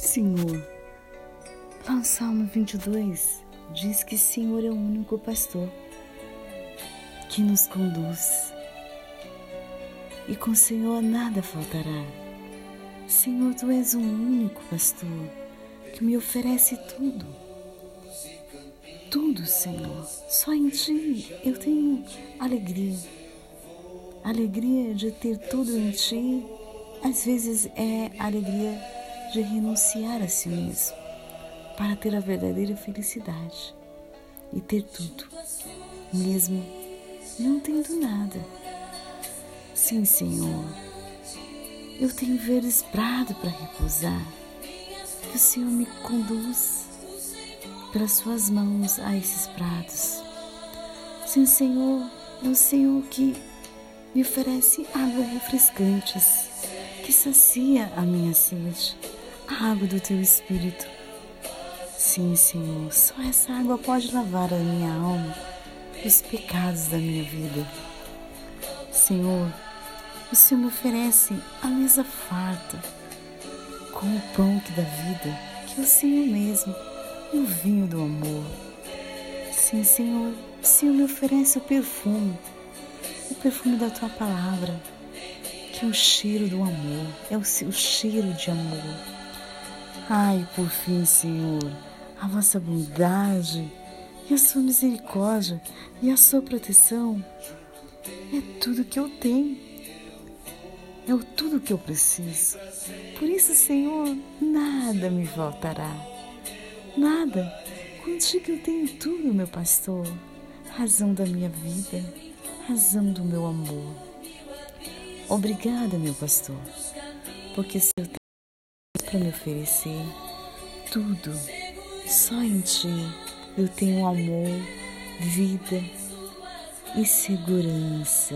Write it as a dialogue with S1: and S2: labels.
S1: Senhor, lá no Salmo 22, diz que Senhor é o único pastor que nos conduz. E com o Senhor nada faltará. Senhor, tu és o único pastor que me oferece tudo. Tudo, Senhor. Só em ti eu tenho alegria. Alegria de ter tudo em ti, às vezes é alegria de renunciar a si mesmo para ter a verdadeira felicidade e ter tudo, mesmo não tendo nada. Sim, Senhor, eu tenho verdes prado para repousar. Que o Senhor me conduz pelas suas mãos a esses prados. Sim, Senhor, é o Senhor que me oferece água refrescantes, que sacia a minha sede, água do teu espírito. Sim, Senhor, só essa água pode lavar a minha alma dos pecados da minha vida. Senhor, o Senhor me oferece a mesa farta, com o pão que dá vida, que é o Senhor mesmo, e o vinho do amor. Sim, Senhor, o Senhor me oferece o perfume o perfume da tua palavra, que é o cheiro do amor, é o seu cheiro de amor. Ai, por fim, Senhor, a vossa bondade e a sua misericórdia e a sua proteção é tudo que eu tenho. É o tudo que eu preciso. Por isso, Senhor, nada me faltará. Nada. Contigo eu tenho tudo, meu pastor. Razão da minha vida razão do meu amor. Obrigada, meu pastor, porque se eu para me oferecer tudo, só em ti eu tenho amor, vida e segurança.